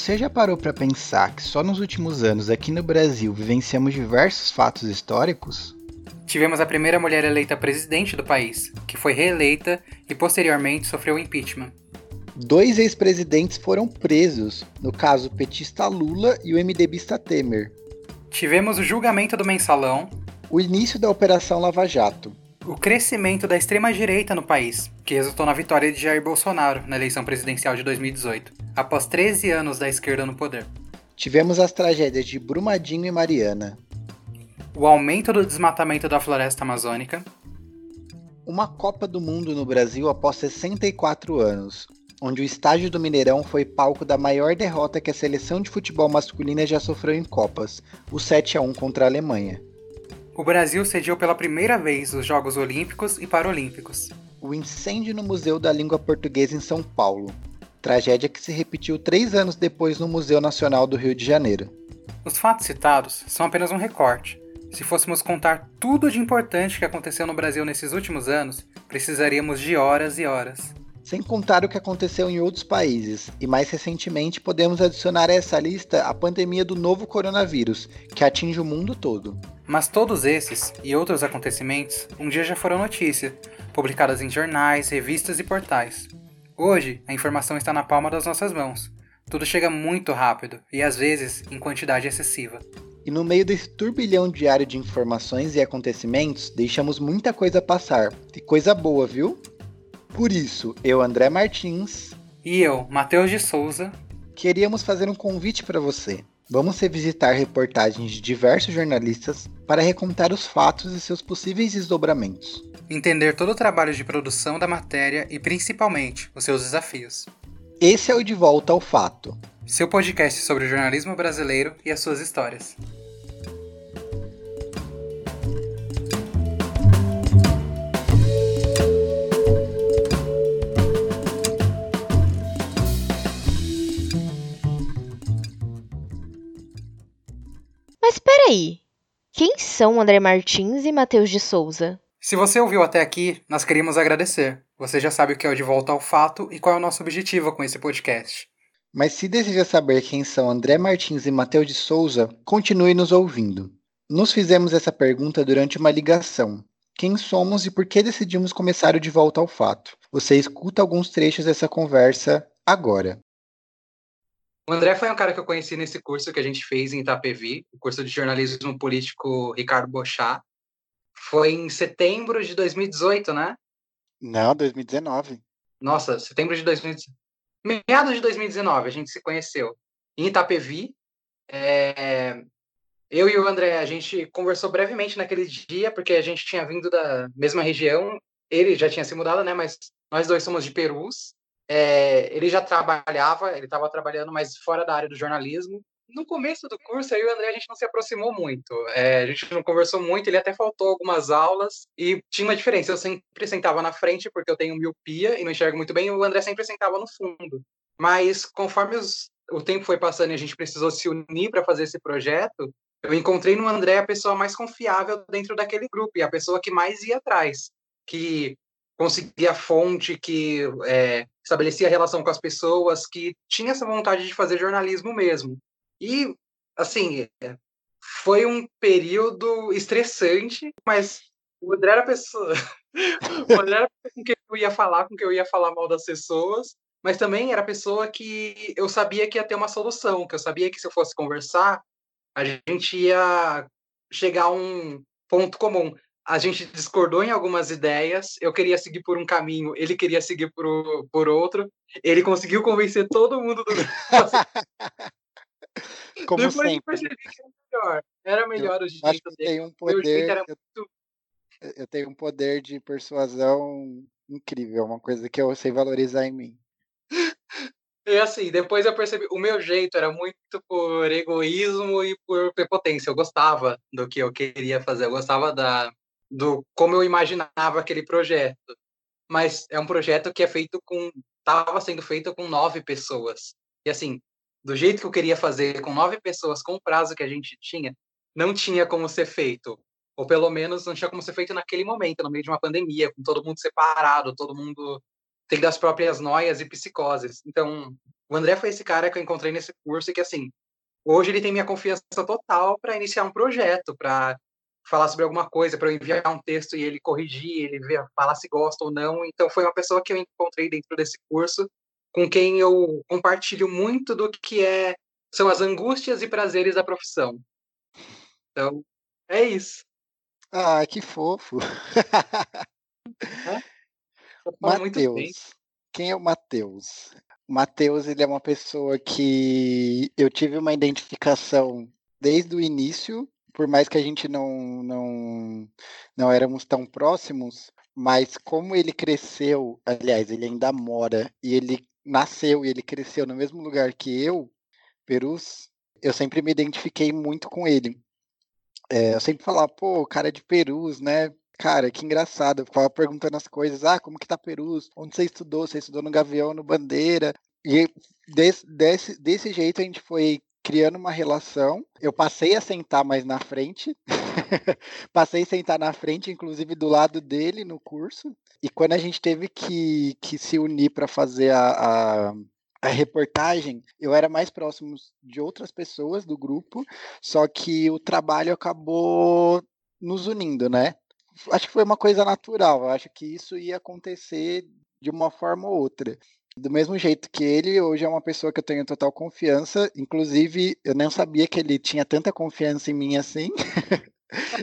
Você já parou para pensar que só nos últimos anos aqui no Brasil vivenciamos diversos fatos históricos? Tivemos a primeira mulher eleita presidente do país, que foi reeleita e posteriormente sofreu impeachment. Dois ex-presidentes foram presos, no caso o petista Lula e o MDBista Temer. Tivemos o julgamento do mensalão, o início da Operação Lava Jato, o crescimento da extrema-direita no país, que resultou na vitória de Jair Bolsonaro na eleição presidencial de 2018, após 13 anos da esquerda no poder. Tivemos as tragédias de Brumadinho e Mariana. O aumento do desmatamento da floresta amazônica. Uma Copa do Mundo no Brasil após 64 anos, onde o estádio do Mineirão foi palco da maior derrota que a seleção de futebol masculina já sofreu em Copas, o 7 a 1 contra a Alemanha o Brasil sediou pela primeira vez os Jogos Olímpicos e Paralímpicos. O incêndio no Museu da Língua Portuguesa em São Paulo. Tragédia que se repetiu três anos depois no Museu Nacional do Rio de Janeiro. Os fatos citados são apenas um recorte. Se fôssemos contar tudo de importante que aconteceu no Brasil nesses últimos anos, precisaríamos de horas e horas. Sem contar o que aconteceu em outros países, e mais recentemente podemos adicionar a essa lista a pandemia do novo coronavírus, que atinge o mundo todo. Mas todos esses e outros acontecimentos um dia já foram notícia, publicadas em jornais, revistas e portais. Hoje, a informação está na palma das nossas mãos. Tudo chega muito rápido e às vezes em quantidade excessiva. E no meio desse turbilhão diário de informações e acontecimentos, deixamos muita coisa passar. E coisa boa, viu? Por isso, eu, André Martins. E eu, Matheus de Souza. Queríamos fazer um convite para você. Vamos revisitar reportagens de diversos jornalistas para recontar os fatos e seus possíveis desdobramentos. Entender todo o trabalho de produção da matéria e principalmente os seus desafios. Esse é o De Volta ao Fato. Seu podcast sobre o jornalismo brasileiro e as suas histórias. aí, quem são André Martins e Matheus de Souza? Se você ouviu até aqui, nós queríamos agradecer. Você já sabe o que é o De Volta ao Fato e qual é o nosso objetivo com esse podcast. Mas se deseja saber quem são André Martins e Matheus de Souza, continue nos ouvindo. Nos fizemos essa pergunta durante uma ligação. Quem somos e por que decidimos começar o De Volta ao Fato? Você escuta alguns trechos dessa conversa agora. O André foi um cara que eu conheci nesse curso que a gente fez em Itapevi, o curso de jornalismo político Ricardo Bochá. Foi em setembro de 2018, né? Não, 2019. Nossa, setembro de 2019. Meados de 2019 a gente se conheceu em Itapevi. É... Eu e o André, a gente conversou brevemente naquele dia, porque a gente tinha vindo da mesma região. Ele já tinha se mudado, né? Mas nós dois somos de Perus. É, ele já trabalhava, ele estava trabalhando, mas fora da área do jornalismo. No começo do curso, aí o André a gente não se aproximou muito. É, a gente não conversou muito, ele até faltou algumas aulas e tinha uma diferença. Eu sempre sentava na frente porque eu tenho miopia e não enxergo muito bem, e o André sempre sentava no fundo. Mas conforme os, o tempo foi passando e a gente precisou se unir para fazer esse projeto, eu encontrei no André a pessoa mais confiável dentro daquele grupo e a pessoa que mais ia atrás, que conseguia fonte, que é, estabelecia relação com as pessoas, que tinha essa vontade de fazer jornalismo mesmo. E, assim, foi um período estressante, mas o André era a pessoa. o André era com quem eu ia falar, com quem eu ia falar mal das pessoas, mas também era a pessoa que eu sabia que ia ter uma solução, que eu sabia que se eu fosse conversar, a gente ia chegar a um ponto comum a gente discordou em algumas ideias. Eu queria seguir por um caminho, ele queria seguir por, por outro. Ele conseguiu convencer todo mundo do Como Depois sempre. eu percebi que era melhor. Era melhor eu, o jeito dele. Tem um poder, eu, muito... eu tenho um poder de persuasão incrível, uma coisa que eu sei valorizar em mim. E assim, depois eu percebi, o meu jeito era muito por egoísmo e por prepotência. Eu gostava do que eu queria fazer, eu gostava da, do como eu imaginava aquele projeto. Mas é um projeto que é feito com estava sendo feito com nove pessoas. E assim, do jeito que eu queria fazer, com nove pessoas, com o prazo que a gente tinha, não tinha como ser feito. Ou pelo menos não tinha como ser feito naquele momento, no meio de uma pandemia, com todo mundo separado, todo mundo tendo as próprias noias e psicoses. Então, O André foi esse cara que eu encontrei nesse curso e que, assim, hoje ele tem minha confiança total para iniciar um projeto, para falar sobre alguma coisa, para eu enviar um texto e ele corrigir, ele ver, falar se gosta ou não. Então, foi uma pessoa que eu encontrei dentro desse curso, com quem eu compartilho muito do que é são as angústias e prazeres da profissão. Então, é isso. Ah, que fofo. É? Matheus. Quem é o Matheus? O Matheus, ele é uma pessoa que eu tive uma identificação desde o início, por mais que a gente não, não, não éramos tão próximos, mas como ele cresceu, aliás, ele ainda mora, e ele nasceu e ele cresceu no mesmo lugar que eu, Perus, eu sempre me identifiquei muito com ele. É, eu sempre falava, pô, cara é de Perus, né? Cara, que engraçado. Eu ficava perguntando as coisas. Ah, como que tá Perus? Onde você estudou? Você estudou no Gavião, no Bandeira? E desse, desse, desse jeito a gente foi criando uma relação. Eu passei a sentar mais na frente. passei a sentar na frente, inclusive do lado dele no curso. E quando a gente teve que, que se unir para fazer a, a a reportagem, eu era mais próximo de outras pessoas do grupo, só que o trabalho acabou nos unindo, né? acho que foi uma coisa natural. Acho que isso ia acontecer de uma forma ou outra. Do mesmo jeito que ele, hoje é uma pessoa que eu tenho total confiança. Inclusive, eu não sabia que ele tinha tanta confiança em mim assim.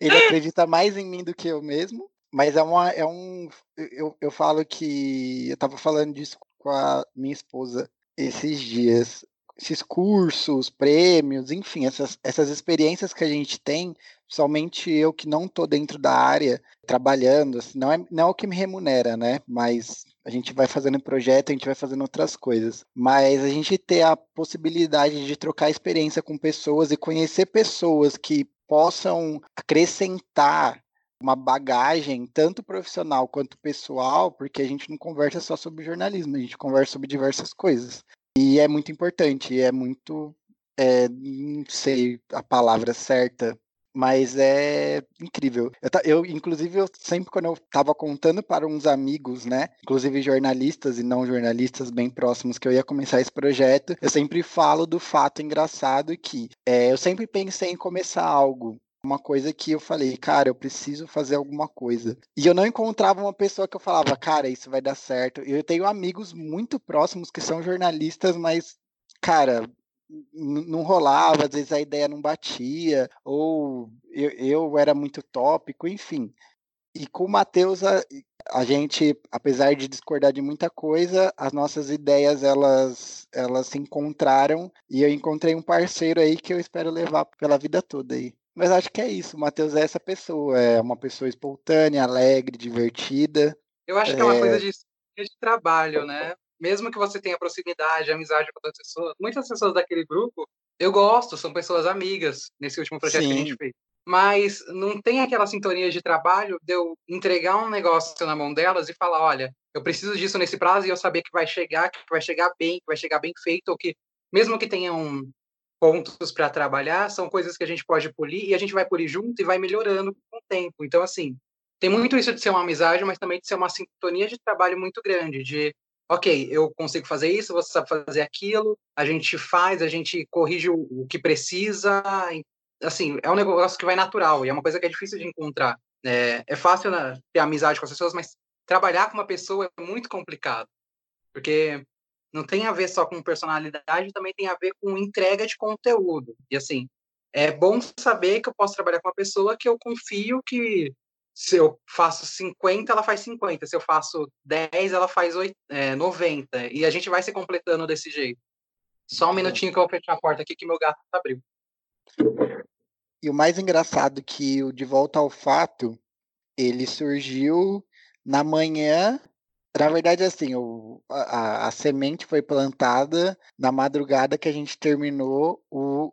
ele acredita mais em mim do que eu mesmo. Mas é, uma, é um. Eu, eu falo que. Eu estava falando disso com a minha esposa esses dias esses cursos, prêmios, enfim, essas, essas experiências que a gente tem, somente eu que não estou dentro da área trabalhando, assim, não, é, não é o que me remunera, né? Mas a gente vai fazendo projeto, a gente vai fazendo outras coisas. Mas a gente ter a possibilidade de trocar experiência com pessoas e conhecer pessoas que possam acrescentar uma bagagem, tanto profissional quanto pessoal, porque a gente não conversa só sobre jornalismo, a gente conversa sobre diversas coisas. E é muito importante, é muito. É, não sei a palavra certa, mas é incrível. Eu, eu, inclusive, eu sempre quando eu estava contando para uns amigos, né, inclusive jornalistas e não jornalistas bem próximos, que eu ia começar esse projeto, eu sempre falo do fato engraçado que é, eu sempre pensei em começar algo, uma coisa que eu falei, cara, eu preciso fazer alguma coisa. E eu não encontrava uma pessoa que eu falava, cara, isso vai dar certo. Eu tenho amigos muito próximos que são jornalistas, mas, cara, não rolava, às vezes a ideia não batia, ou eu, eu era muito tópico, enfim. E com o Matheus, a, a, gente, apesar de discordar de muita coisa, as nossas ideias elas, elas se encontraram e eu encontrei um parceiro aí que eu espero levar pela vida toda aí. Mas acho que é isso. O Matheus é essa pessoa. É uma pessoa espontânea, alegre, divertida. Eu acho que é uma coisa é de, de trabalho, né? Mesmo que você tenha proximidade, amizade com outras pessoas, muitas pessoas daquele grupo eu gosto, são pessoas amigas nesse último projeto Sim. que a gente fez. Mas não tem aquela sintonia de trabalho de eu entregar um negócio na mão delas e falar: olha, eu preciso disso nesse prazo e eu saber que vai chegar, que vai chegar bem, que vai chegar bem feito, ou que, mesmo que tenha um, pontos para trabalhar, são coisas que a gente pode polir e a gente vai polir junto e vai melhorando com o tempo. Então, assim, tem muito isso de ser uma amizade, mas também de ser uma sintonia de trabalho muito grande, de ok, eu consigo fazer isso, você sabe fazer aquilo, a gente faz, a gente corrige o, o que precisa, assim, é um negócio que vai natural e é uma coisa que é difícil de encontrar. É, é fácil né, ter amizade com as pessoas, mas trabalhar com uma pessoa é muito complicado, porque não tem a ver só com personalidade, também tem a ver com entrega de conteúdo. E assim, é bom saber que eu posso trabalhar com uma pessoa que eu confio que se eu faço 50, ela faz 50. Se eu faço 10, ela faz 8, é, 90. E a gente vai se completando desse jeito. Só um minutinho que eu vou fechar a porta aqui que meu gato abriu. E o mais engraçado que o De Volta ao Fato, ele surgiu na manhã na verdade, assim, o, a, a, semente foi plantada na madrugada que a gente terminou o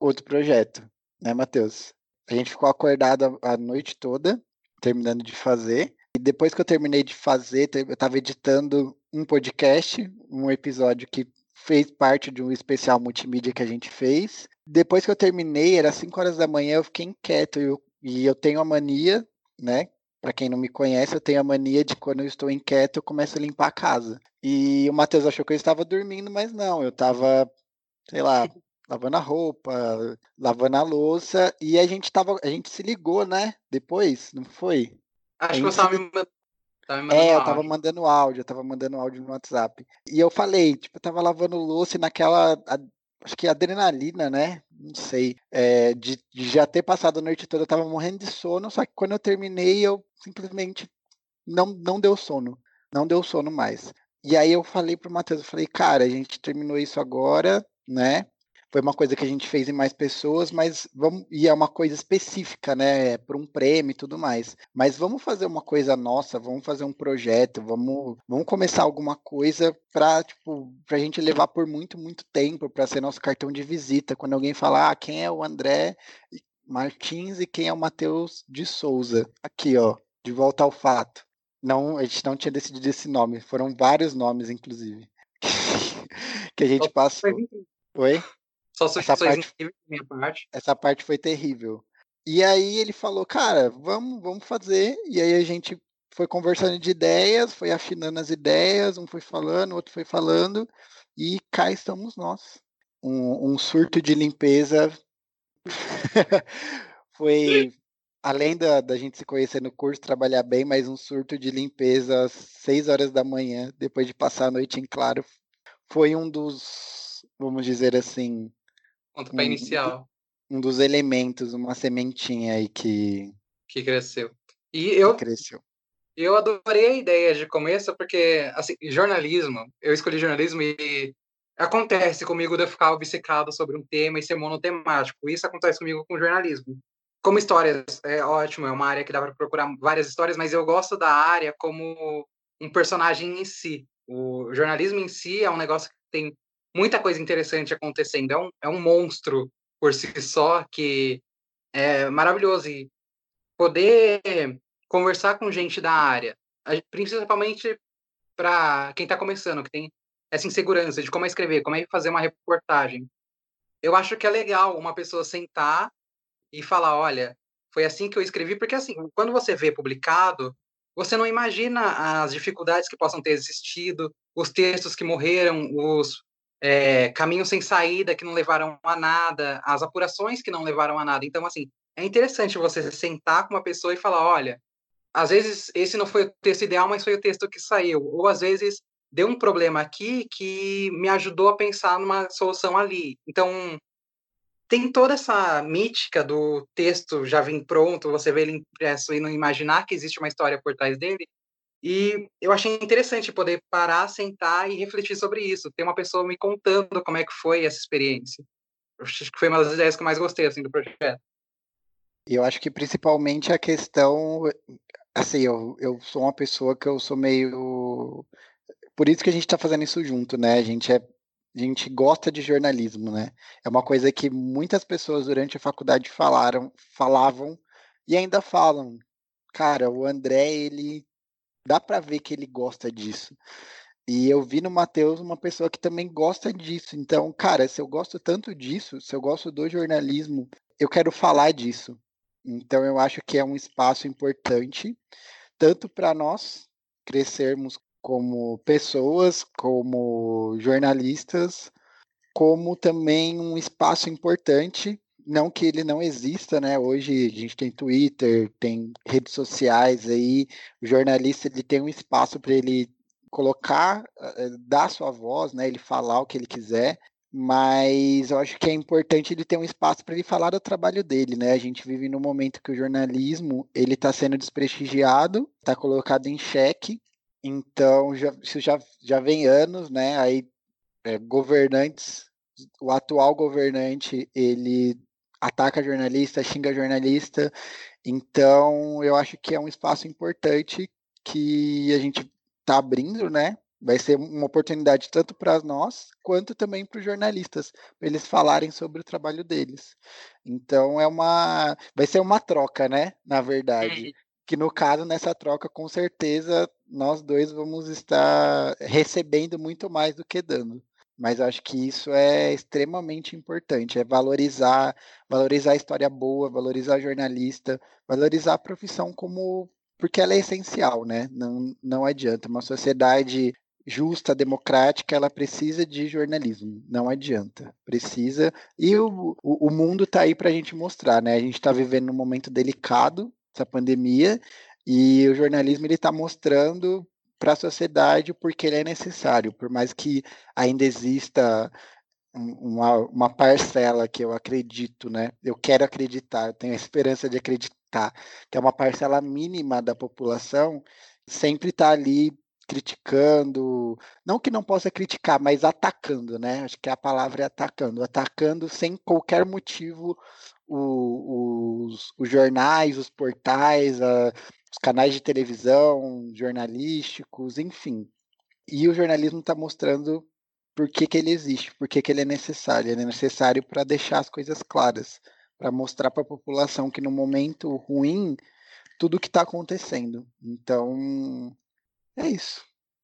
outro projeto, né, Matheus? A gente ficou acordado a, a noite toda, terminando de fazer. E depois que eu terminei de fazer, eu estava editando um podcast, um episódio que fez parte de um especial multimídia que a gente fez. Depois que eu terminei, era 5 horas da manhã, eu fiquei inquieto. Eu, e eu tenho a mania, né, Para quem não me conhece, eu tenho a mania de quando eu estou inquieto, eu começo a limpar a casa. E o Matheus achou que eu estava dormindo, mas não, eu estava, sei lá, lavando a roupa, lavando a louça, e a gente tava, a gente se ligou, né? Depois, não foi? Acho que você estava me, mandando É, eu tava mandando áudio, eu tava mandando áudio no WhatsApp. E eu falei, tipo, eu tava lavando louça e naquela, a, acho que adrenalina, né? Não sei, é, de, de, já ter passado a noite toda, eu tava morrendo de sono, só que quando eu terminei, eu simplesmente não, não deu sono, não deu sono mais. E aí eu falei pro Matheus, eu falei, cara, a gente terminou isso agora, né? Foi uma coisa que a gente fez em mais pessoas, mas vamos e é uma coisa específica, né, para um prêmio e tudo mais. Mas vamos fazer uma coisa nossa, vamos fazer um projeto, vamos, vamos começar alguma coisa para tipo, pra gente levar por muito, muito tempo, para ser nosso cartão de visita. Quando alguém falar, ah, quem é o André Martins e quem é o Matheus de Souza? Aqui, ó, de volta ao fato. Não, a gente não tinha decidido esse nome, foram vários nomes, inclusive, que a gente passou. Oi? Só sugestões parte, incríveis da minha parte. Essa parte foi terrível. E aí ele falou, cara, vamos, vamos fazer. E aí a gente foi conversando de ideias, foi afinando as ideias, um foi falando, o outro foi falando, e cá estamos nós. Um, um surto de limpeza foi, além da, da gente se conhecer no curso, trabalhar bem, mas um surto de limpeza às 6 horas da manhã, depois de passar a noite em claro, foi um dos, vamos dizer assim, Pontapé um, inicial. Um dos elementos, uma sementinha aí que. Que cresceu. E eu. cresceu. Eu adorei a ideia de começo, porque, assim, jornalismo, eu escolhi jornalismo e acontece comigo de eu ficar obcecado sobre um tema e ser monotemático. Isso acontece comigo com jornalismo. Como histórias, é ótimo, é uma área que dá para procurar várias histórias, mas eu gosto da área como um personagem em si. O jornalismo em si é um negócio que tem muita coisa interessante acontecendo. É um, é um monstro por si só que é maravilhoso. E poder conversar com gente da área, principalmente para quem está começando, que tem essa insegurança de como é escrever, como é fazer uma reportagem. Eu acho que é legal uma pessoa sentar e falar, olha, foi assim que eu escrevi, porque assim, quando você vê publicado, você não imagina as dificuldades que possam ter existido, os textos que morreram, os é, caminhos sem saída que não levaram a nada, as apurações que não levaram a nada. Então, assim, é interessante você sentar com uma pessoa e falar: olha, às vezes esse não foi o texto ideal, mas foi o texto que saiu. Ou às vezes deu um problema aqui que me ajudou a pensar numa solução ali. Então, tem toda essa mítica do texto já vir pronto, você vê ele impresso e não imaginar que existe uma história por trás dele. E eu achei interessante poder parar, sentar e refletir sobre isso. Ter uma pessoa me contando como é que foi essa experiência. Eu acho que foi uma das ideias que eu mais gostei assim, do projeto. Eu acho que principalmente a questão, assim, eu, eu sou uma pessoa que eu sou meio, por isso que a gente está fazendo isso junto, né? A gente é, a gente gosta de jornalismo, né? É uma coisa que muitas pessoas durante a faculdade falaram, falavam e ainda falam. Cara, o André ele dá para ver que ele gosta disso. E eu vi no Matheus uma pessoa que também gosta disso. Então, cara, se eu gosto tanto disso, se eu gosto do jornalismo, eu quero falar disso. Então, eu acho que é um espaço importante, tanto para nós crescermos como pessoas, como jornalistas, como também um espaço importante não que ele não exista, né? Hoje a gente tem Twitter, tem redes sociais aí, o jornalista ele tem um espaço para ele colocar, eh, dar sua voz, né? Ele falar o que ele quiser, mas eu acho que é importante ele ter um espaço para ele falar do trabalho dele, né? A gente vive num momento que o jornalismo ele está sendo desprestigiado, está colocado em xeque, então já, isso já, já vem anos, né? Aí é, governantes o atual governante ele ataca jornalista, xinga jornalista. Então, eu acho que é um espaço importante que a gente está abrindo, né? Vai ser uma oportunidade tanto para nós quanto também para os jornalistas, para eles falarem sobre o trabalho deles. Então é uma, vai ser uma troca, né? Na verdade, é. que no caso nessa troca, com certeza nós dois vamos estar recebendo muito mais do que dando mas acho que isso é extremamente importante, é valorizar, valorizar a história boa, valorizar jornalista, valorizar a profissão como porque ela é essencial, né? Não, não adianta. Uma sociedade justa, democrática, ela precisa de jornalismo. Não adianta. Precisa. E o, o, o mundo está aí para a gente mostrar, né? A gente está vivendo um momento delicado, essa pandemia, e o jornalismo ele está mostrando para a sociedade porque ele é necessário, por mais que ainda exista uma, uma parcela que eu acredito, né? Eu quero acreditar, eu tenho a esperança de acreditar, que é uma parcela mínima da população, sempre está ali criticando, não que não possa criticar, mas atacando, né? Acho que a palavra é atacando, atacando sem qualquer motivo o, os, os, jornais, os portais, a, os canais de televisão, jornalísticos, enfim. E o jornalismo está mostrando por que, que ele existe, por que, que ele é necessário. Ele é necessário para deixar as coisas claras, para mostrar para a população que no momento ruim tudo o que está acontecendo. Então, é isso.